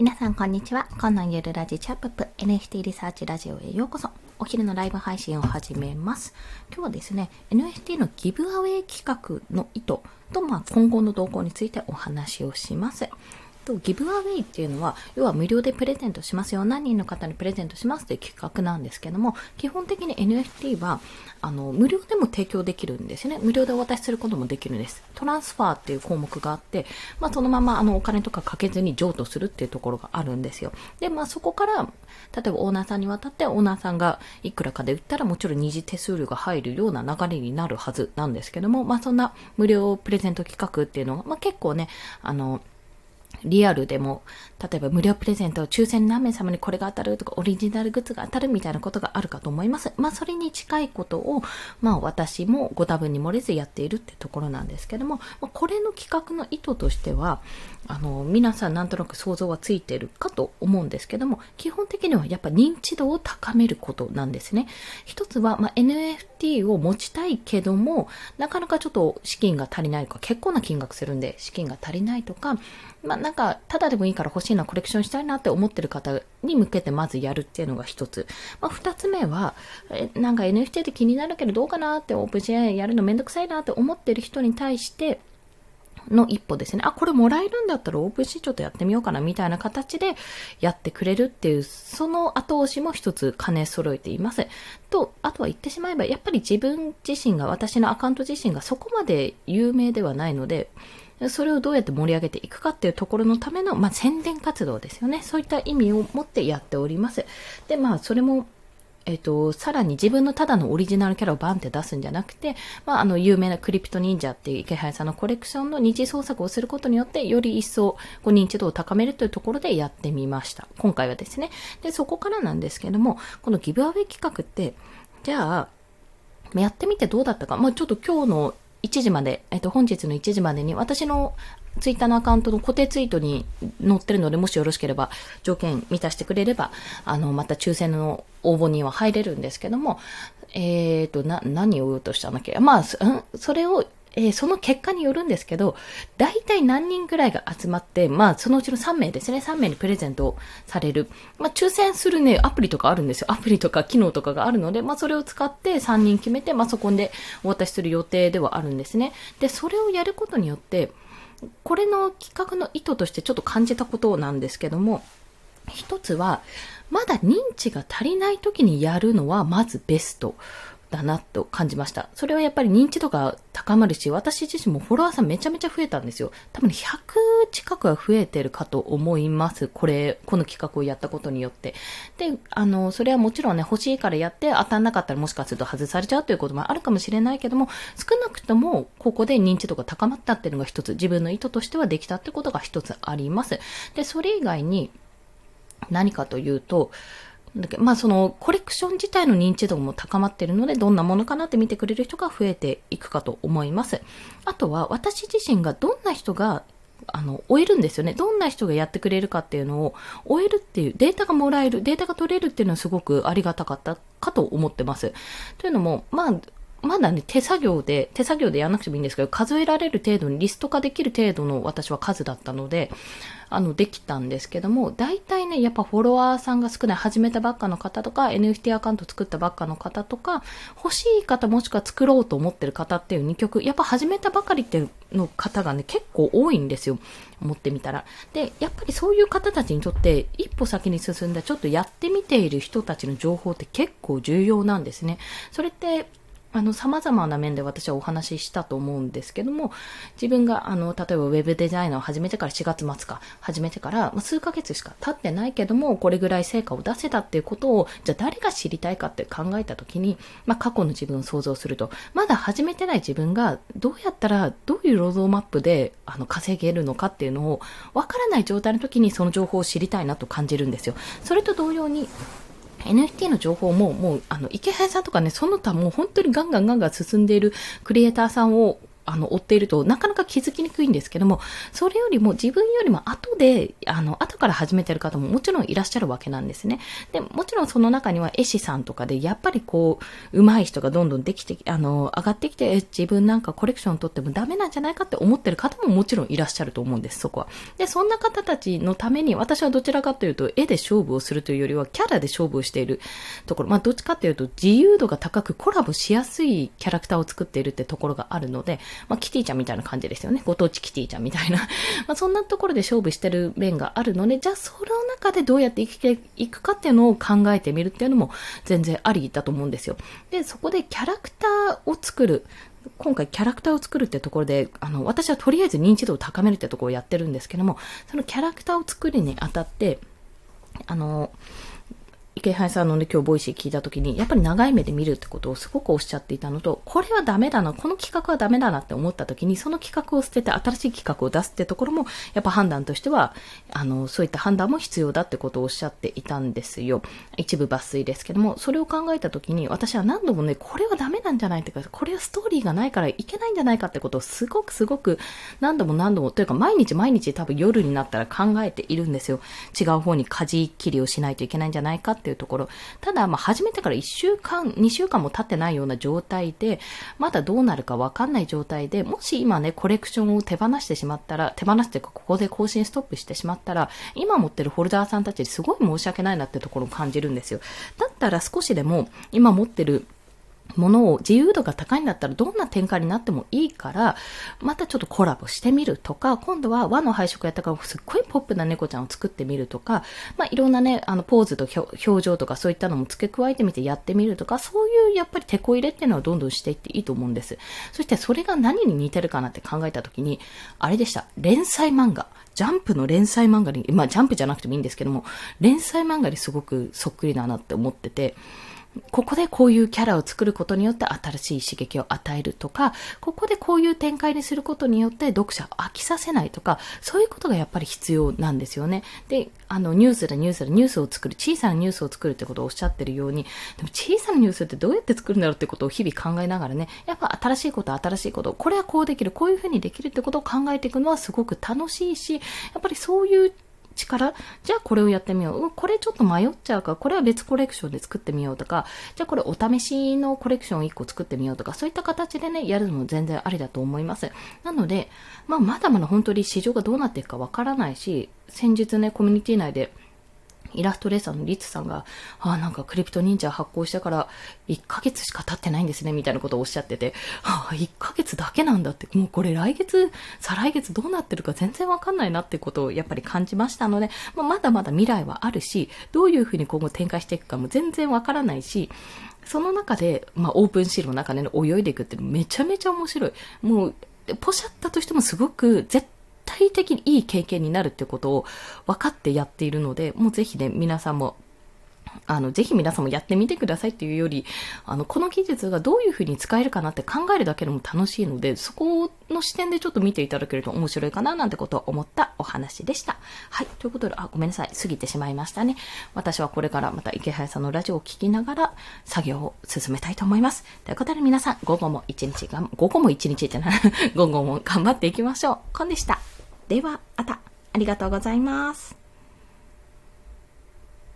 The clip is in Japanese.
皆さんこんにちは。今のゆるラジチャッププ NFT リサーチラジオへようこそ。お昼のライブ配信を始めます。今日はですね、NFT のギブアウェイ企画の意図と、まあ、今後の動向についてお話をします。とギブアウェイっていうのは、要は無料でプレゼントしますよ。何人の方にプレゼントしますっていう企画なんですけども、基本的に NFT は、あの、無料でも提供できるんですよね。無料でお渡しすることもできるんです。トランスファーっていう項目があって、まあ、そのまま、あの、お金とかかけずに譲渡するっていうところがあるんですよ。で、まあ、そこから、例えばオーナーさんに渡って、オーナーさんがいくらかで売ったら、もちろん二次手数料が入るような流れになるはずなんですけども、まあ、そんな無料プレゼント企画っていうのが、まあ、結構ね、あの、リアルでも、例えば無料プレゼント抽選何名様にこれが当たるとか、オリジナルグッズが当たるみたいなことがあるかと思います。まあ、それに近いことを、まあ、私もご多分に漏れずやっているってところなんですけども、まあ、これの企画の意図としては、あの、皆さんなんとなく想像はついてるかと思うんですけども、基本的にはやっぱ認知度を高めることなんですね。一つは、まあ、NFT を持ちたいけども、なかなかちょっと資金が足りないとか、結構な金額するんで資金が足りないとか、まあ、なんか、ただでもいいから欲しいな、コレクションしたいなって思ってる方に向けてまずやるっていうのが一つ。まあ、二つ目は、え、なんか NFT って気になるけどどうかなってオープンシェやるのめんどくさいなって思ってる人に対して、の一歩ですね。あ、これもらえるんだったらオープンシーちょっとやってみようかなみたいな形でやってくれるっていう、その後押しも一つ兼ね揃えています。と、あとは言ってしまえば、やっぱり自分自身が、私のアカウント自身がそこまで有名ではないので、それをどうやって盛り上げていくかっていうところのための、まあ、宣伝活動ですよね。そういった意味を持ってやっております。で、まあ、それも、えっ、と、さらに自分のただのオリジナルキャラをバンって出すんじゃなくて、まあ、あの、有名なクリプト忍者っていう池原さんのコレクションの二次創作をすることによって、より一層、こう、認知度を高めるというところでやってみました。今回はですね。で、そこからなんですけども、このギブアウェイ企画って、じゃあ、やってみてどうだったか。まあ、ちょっと今日の1時まで、えっと、本日の1時までに私のツイッターのアカウントの固定ツイートに載ってるので、もしよろしければ、条件満たしてくれれば、あの、また抽選の応募には入れるんですけども、えっ、ー、と、な、何を言おうとしたんだっけ？まあ、うんそれをえー、その結果によるんですけど、大体何人ぐらいが集まって、まあ、そのうちの3名ですね、3名にプレゼントされる。まあ、抽選するね、アプリとかあるんですよ。アプリとか機能とかがあるので、まあ、それを使って3人決めて、まあ、そこでお渡しする予定ではあるんですね。で、それをやることによって、これの企画の意図としてちょっと感じたことなんですけども、一つは、まだ認知が足りない時にやるのはまずベスト。だなと感じました。それはやっぱり認知度が高まるし、私自身もフォロワーさんめちゃめちゃ増えたんですよ。多分100近くは増えてるかと思います。これ、この企画をやったことによって。で、あの、それはもちろんね、欲しいからやって当たんなかったらもしかすると外されちゃうということもあるかもしれないけども、少なくともここで認知度が高まったっていうのが一つ、自分の意図としてはできたってことが一つあります。で、それ以外に何かというと、だけまあそのコレクション自体の認知度も高まっているので、どんなものかなって見てくれる人が増えていくかと思います。あとは私自身がどんな人があの、終えるんですよね。どんな人がやってくれるかっていうのを、終えるっていう、データがもらえる、データが取れるっていうのはすごくありがたかったかと思ってます。というのも、まあ、まだね、手作業で、手作業でやらなくてもいいんですけど、数えられる程度にリスト化できる程度の私は数だったので、あの、できたんですけども、大体ね、やっぱフォロワーさんが少ない、始めたばっかの方とか、NFT アカウント作ったばっかの方とか、欲しい方もしくは作ろうと思ってる方っていう2曲、やっぱ始めたばかりっていうの方がね、結構多いんですよ。思ってみたら。で、やっぱりそういう方たちにとって、一歩先に進んだ、ちょっとやってみている人たちの情報って結構重要なんですね。それって、あの、様々な面で私はお話ししたと思うんですけども、自分が、あの、例えばウェブデザイナーを始めてから4月末か、始めてから、ま、数ヶ月しか経ってないけども、これぐらい成果を出せたっていうことを、じゃあ誰が知りたいかって考えたときに、まあ、過去の自分を想像すると、まだ始めてない自分が、どうやったら、どういうロードマップで、あの、稼げるのかっていうのを、わからない状態の時にその情報を知りたいなと感じるんですよ。それと同様に、NFT の情報も、もう、あの、池原さんとかね、その他もう本当にガンガンガンガン進んでいるクリエイターさんをあの、追っていると、なかなか気づきにくいんですけども、それよりも自分よりも後で、あの、後から始めてる方ももちろんいらっしゃるわけなんですね。で、もちろんその中には絵師さんとかで、やっぱりこう、上手い人がどんどんできて、あの、上がってきて、自分なんかコレクション取ってもダメなんじゃないかって思ってる方ももちろんいらっしゃると思うんです、そこは。で、そんな方たちのために、私はどちらかというと、絵で勝負をするというよりは、キャラで勝負をしているところ、まあ、どっちかというと、自由度が高くコラボしやすいキャラクターを作っているってところがあるので、まあ、キティちゃんみたいな感じですよね。ご当地キティちゃんみたいな。まあ、そんなところで勝負してる面があるので、じゃあその中でどうやって生きていくかっていうのを考えてみるっていうのも全然ありだと思うんですよ。で、そこでキャラクターを作る。今回キャラクターを作るってところで、あの、私はとりあえず認知度を高めるってところをやってるんですけども、そのキャラクターを作るにあたって、あの、イケハヤさんのね、今日 Voicy 聞いた時に、やっぱり長い目で見るってことをすごくおっしゃっていたのと、これはダメだな、この企画はダメだなって思った時に、その企画を捨てて新しい企画を出すってところも、やっぱ判断としては、あの、そういった判断も必要だってことをおっしゃっていたんですよ。一部抜粋ですけども、それを考えた時に、私は何度もね、これはダメなんじゃないってか、これはストーリーがないからいけないんじゃないかってことをすごくすごく何度も何度も、というか毎日毎日多分夜になったら考えているんですよ。違う方に舵切りをしないといけないんじゃないかっていうところ。ただ、まあ、始めてから1週間、2週間も経ってないような状態で、まだどうなるかわかんない状態で、もし今ね、コレクションを手放してしまったら、手放してかここで更新ストップしてしまったら、今持ってるホルダーさんたちにすごい申し訳ないなってところを感じるんですよ。だったら少しでも、今持ってるものを自由度が高いんだったらどんな展開になってもいいから、またちょっとコラボしてみるとか、今度は和の配色やったからすっごいポップな猫ちゃんを作ってみるとか、まあいろんなね、あのポーズと表情とかそういったのも付け加えてみてやってみるとか、そういうやっぱり手こ入れっていうのはどんどんしていっていいと思うんです。そしてそれが何に似てるかなって考えたときに、あれでした。連載漫画。ジャンプの連載漫画に、まあジャンプじゃなくてもいいんですけども、連載漫画にすごくそっくりだなって思ってて、ここでこういうキャラを作ることによって新しい刺激を与えるとか、ここでこういう展開にすることによって読者を飽きさせないとか、そういうことがやっぱり必要なんですよね。で、あの、ニュースでニュースでニュースを作る、小さなニュースを作るってことをおっしゃってるように、でも小さなニュースってどうやって作るんだろうってことを日々考えながらね、やっぱ新しいこと、新しいこと、これはこうできる、こういうふうにできるってことを考えていくのはすごく楽しいし、やっぱりそういう力じゃあこれをやってみよう。これちょっと迷っちゃうから、これは別コレクションで作ってみようとか、じゃあこれお試しのコレクションを1個作ってみようとか、そういった形でね、やるのも全然ありだと思います。なので、まあ、まだまだ本当に市場がどうなっていくかわからないし、先日ね、コミュニティ内で、イラストレーサーのリツさんが、ああ、なんかクリプト忍者発行してから1ヶ月しか経ってないんですね、みたいなことをおっしゃってて、ああ、1ヶ月だけなんだって、もうこれ来月、再来月どうなってるか全然わかんないなってことをやっぱり感じましたので、まあ、まだまだ未来はあるし、どういうふうに今後展開していくかも全然わからないし、その中で、まあ、オープンシールの中で、ね、泳いでいくってめちゃめちゃ面白い。もう、ポシャったとしてもすごく絶対的にいい経験になるってことを分かってやっているので、もうぜひね、皆さんもあの、ぜひ皆さんもやってみてくださいっていうより、あの、この技術がどういうふうに使えるかなって考えるだけでも楽しいので、そこの視点でちょっと見ていただけると面白いかななんてことを思ったお話でした。はい。ということで、あ、ごめんなさい。過ぎてしまいましたね。私はこれからまた池原さんのラジオを聞きながら作業を進めたいと思います。ということで皆さん、午後も一日が、午後も一日じゃない、午後も頑張っていきましょう。コンでした。では、また。ありがとうございます。